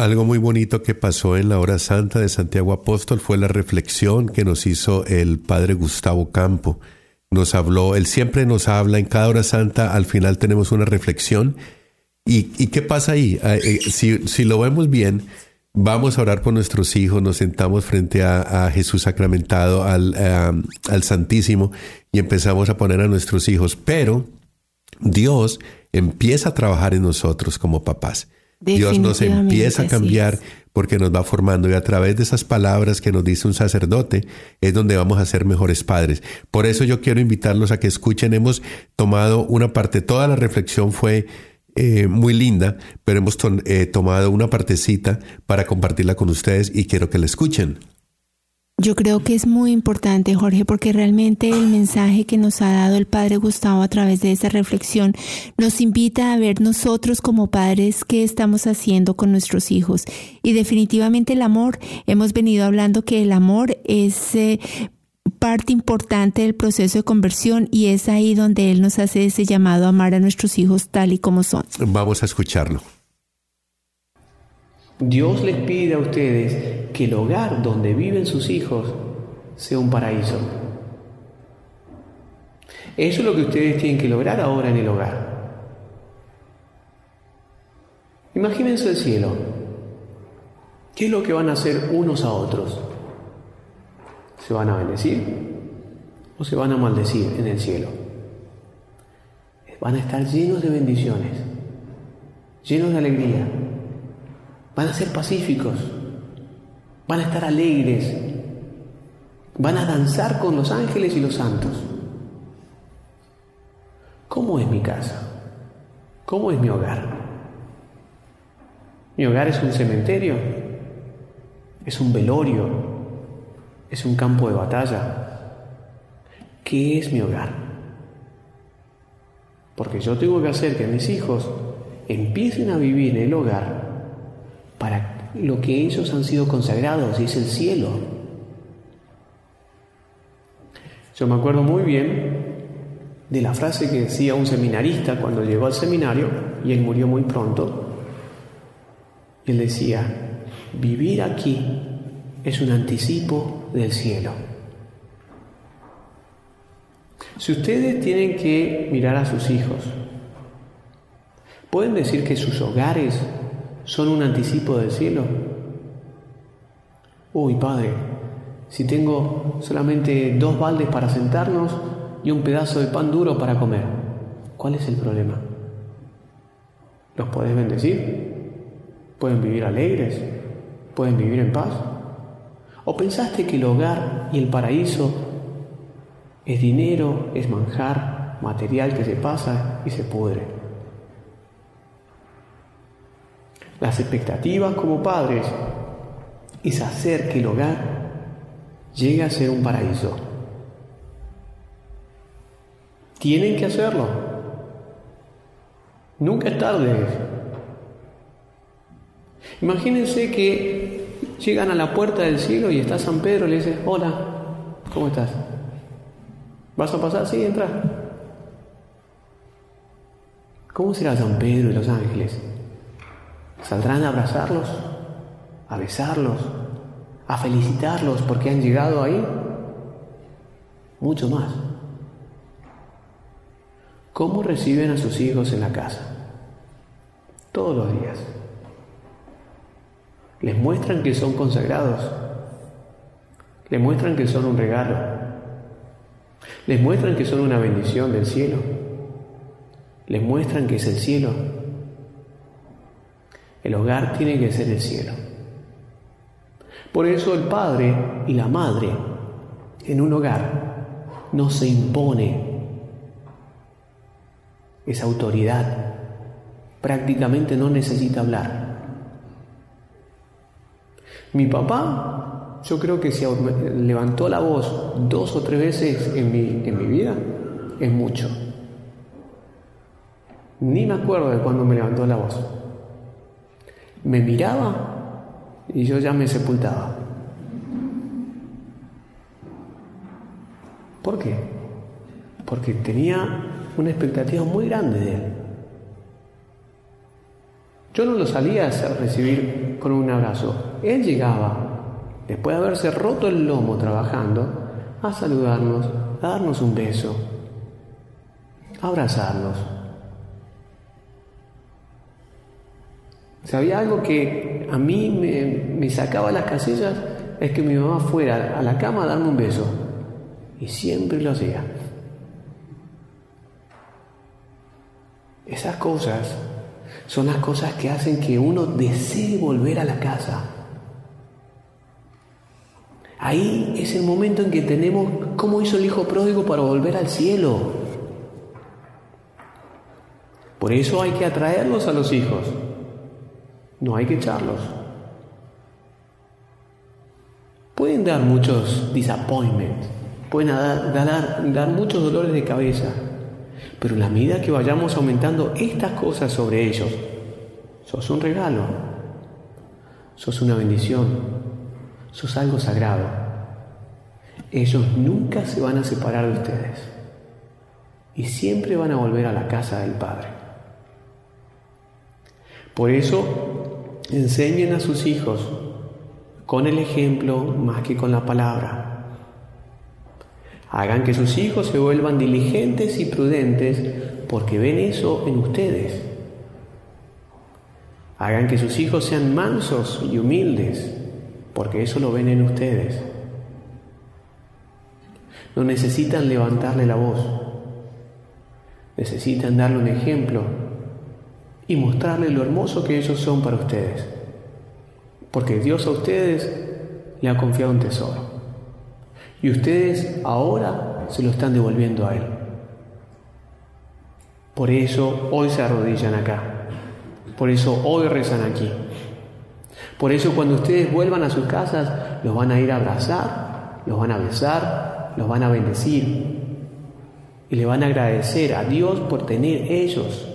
Algo muy bonito que pasó en la hora santa de Santiago Apóstol fue la reflexión que nos hizo el padre Gustavo Campo. Nos habló, él siempre nos habla en cada hora santa, al final tenemos una reflexión. ¿Y, qué pasa ahí? Ah, eh, si, lo vemos bien, vamos a orar por nuestros hijos, nos sentamos frente a, Jesús sacramentado, al, al Santísimo, y empezamos a poner a nuestros hijos. Pero Dios empieza a trabajar en nosotros como papás. Dios nos empieza a cambiar porque nos va formando y a través de esas palabras que nos dice un sacerdote es donde vamos a ser mejores padres. Por eso yo quiero invitarlos a que escuchen. Hemos tomado una parte, toda la reflexión fue eh, muy linda, pero hemos eh, tomado una partecita para compartirla con ustedes y quiero que la escuchen. Yo creo que es muy importante, Jorge, porque realmente el mensaje que nos ha dado el Padre Gustavo a través de esa reflexión nos invita a ver nosotros como padres qué estamos haciendo con nuestros hijos. Y definitivamente el amor, hemos venido hablando que el amor es... Eh, parte importante del proceso de conversión y es ahí donde Él nos hace ese llamado a amar a nuestros hijos tal y como son. Vamos a escucharlo. Dios les pide a ustedes que el hogar donde viven sus hijos sea un paraíso. Eso es lo que ustedes tienen que lograr ahora en el hogar. Imagínense el cielo. ¿Qué es lo que van a hacer unos a otros? ¿Se van a bendecir o se van a maldecir en el cielo? Van a estar llenos de bendiciones, llenos de alegría. Van a ser pacíficos, van a estar alegres, van a danzar con los ángeles y los santos. ¿Cómo es mi casa? ¿Cómo es mi hogar? Mi hogar es un cementerio, es un velorio, es un campo de batalla. ¿Qué es mi hogar? Porque yo tengo que hacer que mis hijos empiecen a vivir en el hogar para lo que ellos han sido consagrados, y es el cielo. Yo me acuerdo muy bien de la frase que decía un seminarista cuando llegó al seminario, y él murió muy pronto, él decía, vivir aquí es un anticipo del cielo. Si ustedes tienen que mirar a sus hijos, ¿pueden decir que sus hogares son un anticipo del cielo? Uy, padre, si tengo solamente dos baldes para sentarnos y un pedazo de pan duro para comer, ¿cuál es el problema? ¿Los podés bendecir? pueden vivir alegres, pueden vivir en paz. ¿O pensaste que el hogar y el paraíso es dinero, es manjar, material que se pasa y se pudre? Las expectativas como padres es hacer que el hogar llegue a ser un paraíso. Tienen que hacerlo. Nunca es tarde. Imagínense que llegan a la puerta del cielo y está San Pedro y le dice, hola, ¿cómo estás? ¿Vas a pasar? Sí, entra. ¿Cómo será San Pedro y los ángeles? ¿Saldrán a abrazarlos? ¿A besarlos? ¿A felicitarlos porque han llegado ahí? Mucho más. ¿Cómo reciben a sus hijos en la casa? Todos los días. Les muestran que son consagrados. Les muestran que son un regalo. Les muestran que son una bendición del cielo. Les muestran que es el cielo. El hogar tiene que ser el cielo. Por eso el padre y la madre en un hogar no se impone esa autoridad. Prácticamente no necesita hablar. Mi papá, yo creo que si levantó la voz dos o tres veces en mi, en mi vida, es mucho. Ni me acuerdo de cuando me levantó la voz. Me miraba y yo ya me sepultaba. ¿Por qué? Porque tenía una expectativa muy grande de él. Yo no lo salía a recibir con un abrazo. Él llegaba, después de haberse roto el lomo trabajando, a saludarnos, a darnos un beso, a abrazarnos. Si había algo que a mí me, me sacaba las casillas, es que mi mamá fuera a la cama a darme un beso. Y siempre lo hacía. Esas cosas son las cosas que hacen que uno desee volver a la casa. Ahí es el momento en que tenemos cómo hizo el hijo pródigo para volver al cielo. Por eso hay que atraerlos a los hijos, no hay que echarlos. Pueden dar muchos disappointments, pueden dar, muchos dolores de cabeza, pero la medida que vayamos aumentando estas cosas sobre ellos, sos un regalo, sos una bendición, sos algo sagrado. ellos nunca se van a separar de ustedes y siempre van a volver a la casa del Padre. Por eso, enseñen a sus hijos con el ejemplo más que con la palabra. Hagan que sus hijos se vuelvan diligentes y prudentes porque ven eso en ustedes. Hagan que sus hijos sean mansos y humildes porque eso lo ven en ustedes. No necesitan levantarle la voz, necesitan darle un ejemplo y mostrarle lo hermoso que ellos son para ustedes, porque Dios a ustedes le ha confiado un tesoro y ustedes ahora se lo están devolviendo a Él. Por eso hoy se arrodillan acá, por eso hoy rezan aquí. Por eso cuando ustedes vuelvan a sus casas, los van a ir a abrazar, los van a besar, los van a bendecir y le van a agradecer a Dios por tener ellos.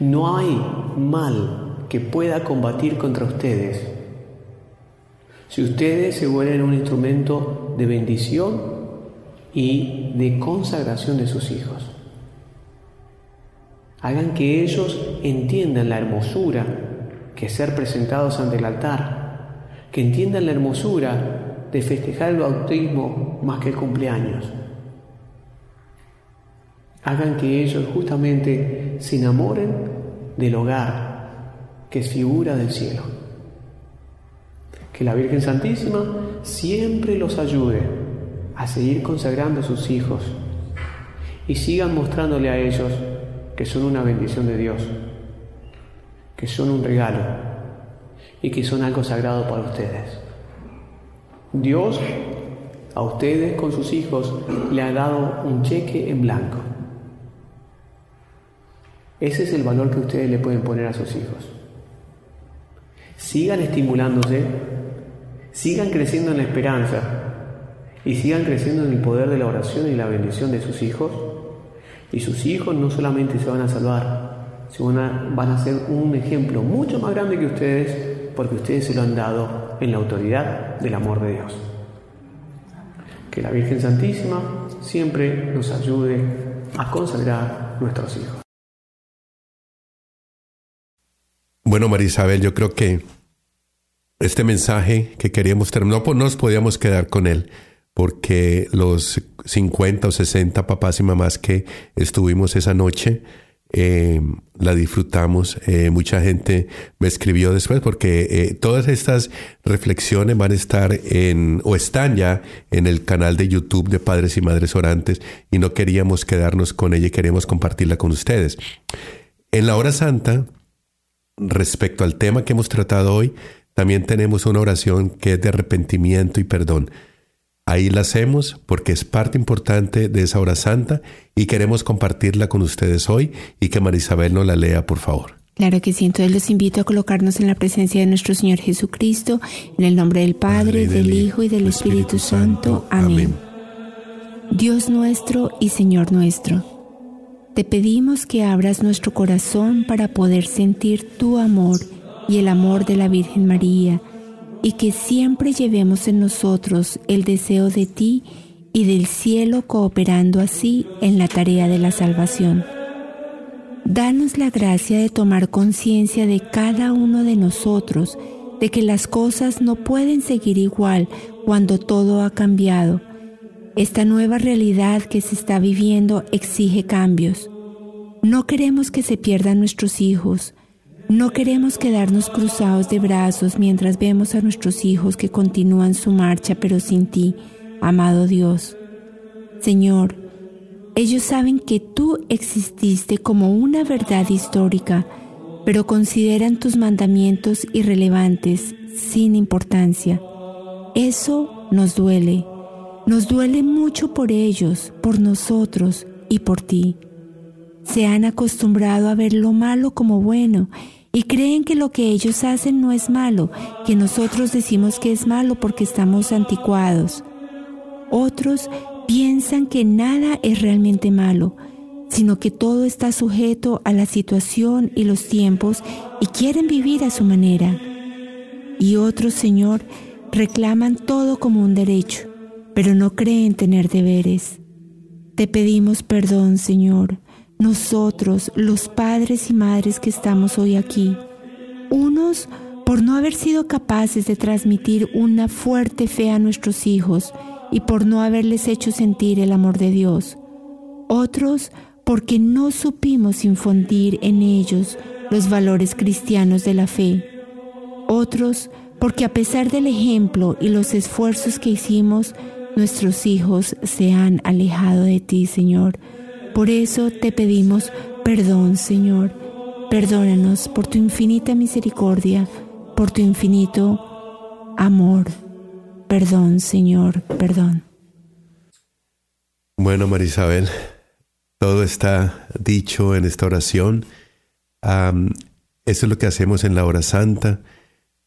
No hay mal que pueda combatir contra ustedes si ustedes se vuelven un instrumento de bendición y de consagración de sus hijos. Hagan que ellos entiendan la hermosura que ser presentados ante el altar, que entiendan la hermosura de festejar el bautismo más que el cumpleaños. Hagan que ellos justamente se enamoren del hogar, que es figura del cielo. Que la Virgen Santísima siempre los ayude a seguir consagrando a sus hijos y sigan mostrándole a ellos que son una bendición de Dios, que son un regalo y que son algo sagrado para ustedes. Dios a ustedes con sus hijos le ha dado un cheque en blanco. Ese es el valor que ustedes le pueden poner a sus hijos. Sigan estimulándose, sigan creciendo en la esperanza y sigan creciendo en el poder de la oración y la bendición de sus hijos. Y sus hijos no solamente se van a salvar, sino van a ser un ejemplo mucho más grande que ustedes porque ustedes se lo han dado en la autoridad del amor de Dios. Que la Virgen Santísima siempre nos ayude a consagrar nuestros hijos. Bueno, María Isabel, yo creo que este mensaje que queríamos terminar, no nos podíamos quedar con él, porque los 50 o 60 papás y mamás que estuvimos esa noche, eh, la disfrutamos. Eh, mucha gente me escribió después porque eh, todas estas reflexiones van a estar en o están ya en el canal de YouTube de Padres y Madres Orantes y no queríamos quedarnos con ella y queremos compartirla con ustedes. En la hora santa, respecto al tema que hemos tratado hoy, también tenemos una oración que es de arrepentimiento y perdón. Ahí la hacemos porque es parte importante de esa hora santa y queremos compartirla con ustedes hoy y que Marisabel nos la lea, por favor. Claro que sí, entonces los invito a colocarnos en la presencia de nuestro Señor Jesucristo, en el nombre del Padre, del, Hijo y del Espíritu, Santo. Amén. Dios nuestro y Señor nuestro, te pedimos que abras nuestro corazón para poder sentir tu amor y el amor de la Virgen María, y que siempre llevemos en nosotros el deseo de ti y del cielo cooperando así en la tarea de la salvación. Danos la gracia de tomar conciencia de cada uno de nosotros, de que las cosas no pueden seguir igual cuando todo ha cambiado. Esta nueva realidad que se está viviendo exige cambios. No queremos que se pierdan nuestros hijos, no queremos quedarnos cruzados de brazos mientras vemos a nuestros hijos que continúan su marcha pero sin ti, amado Dios. Señor, ellos saben que tú exististe como una verdad histórica, pero consideran tus mandamientos irrelevantes, sin importancia. Eso nos duele. Nos duele mucho por ellos, por nosotros y por ti. Se han acostumbrado a ver lo malo como bueno y creen que lo que ellos hacen no es malo, que nosotros decimos que es malo porque estamos anticuados. Otros piensan que nada es realmente malo, sino que todo está sujeto a la situación y los tiempos y quieren vivir a su manera. Y otros, Señor, reclaman todo como un derecho, pero no creen tener deberes. Te pedimos perdón, Señor, nosotros, los padres y madres que estamos hoy aquí. Unos por no haber sido capaces de transmitir una fuerte fe a nuestros hijos y por no haberles hecho sentir el amor de Dios. Otros porque no supimos infundir en ellos los valores cristianos de la fe. Otros porque a pesar del ejemplo y los esfuerzos que hicimos, nuestros hijos se han alejado de ti, Señor. Por eso te pedimos perdón, Señor. Perdónanos por tu infinita misericordia, por tu infinito amor. Perdón, Señor, perdón. Bueno, Marisabel, todo está dicho en esta oración. eso es lo que hacemos en la hora santa.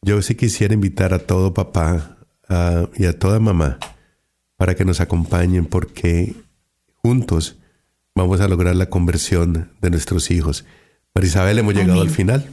Yo sí quisiera invitar a todo papá y a toda mamá para que nos acompañen porque juntos vamos a lograr la conversión de nuestros hijos. Marisabel, hemos llegado al final.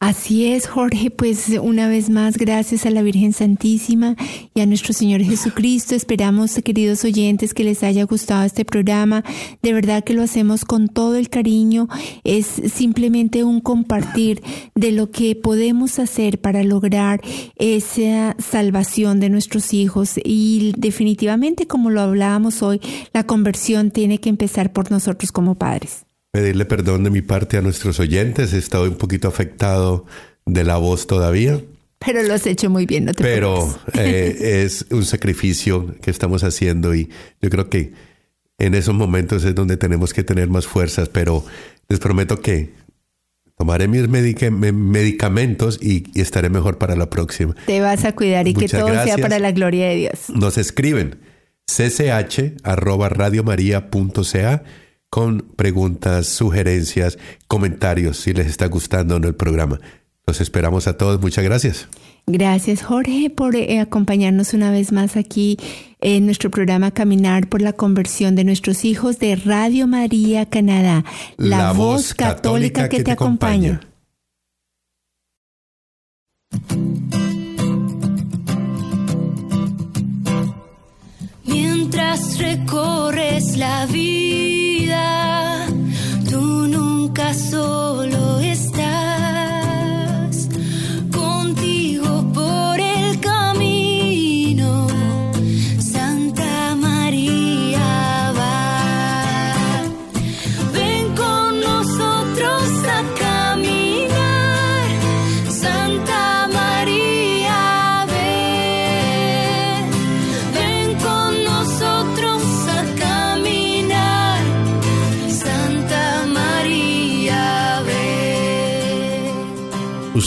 Así es, Jorge, pues una vez más gracias a la Virgen Santísima y a nuestro Señor Jesucristo. Esperamos, queridos oyentes, que les haya gustado este programa. De verdad que lo hacemos con todo el cariño. Es simplemente un compartir de lo que podemos hacer para lograr esa salvación de nuestros hijos. Y definitivamente, como lo hablábamos hoy, la conversión tiene que empezar por nosotros como padres pedirle perdón de mi parte a nuestros oyentes. He estado un poquito afectado de la voz todavía. Pero lo has hecho muy bien, no te Pero eh, es un sacrificio que estamos haciendo y yo creo que en esos momentos es donde tenemos que tener más fuerzas, pero les prometo que tomaré mis medicamentos y, estaré mejor para la próxima. Te vas a cuidar y que todo sea para la gloria de Dios. Nos escriben cch@radiomaria.ca con preguntas, sugerencias, comentarios, si les está gustando o no el programa. Los esperamos a todos. Muchas gracias. Gracias, Jorge, por eh, acompañarnos una vez más aquí en nuestro programa Caminar por la conversión de nuestros hijos de Radio María Canadá, la, voz católica, que, te, acompaña. Mientras recorres la vida, tú nunca solo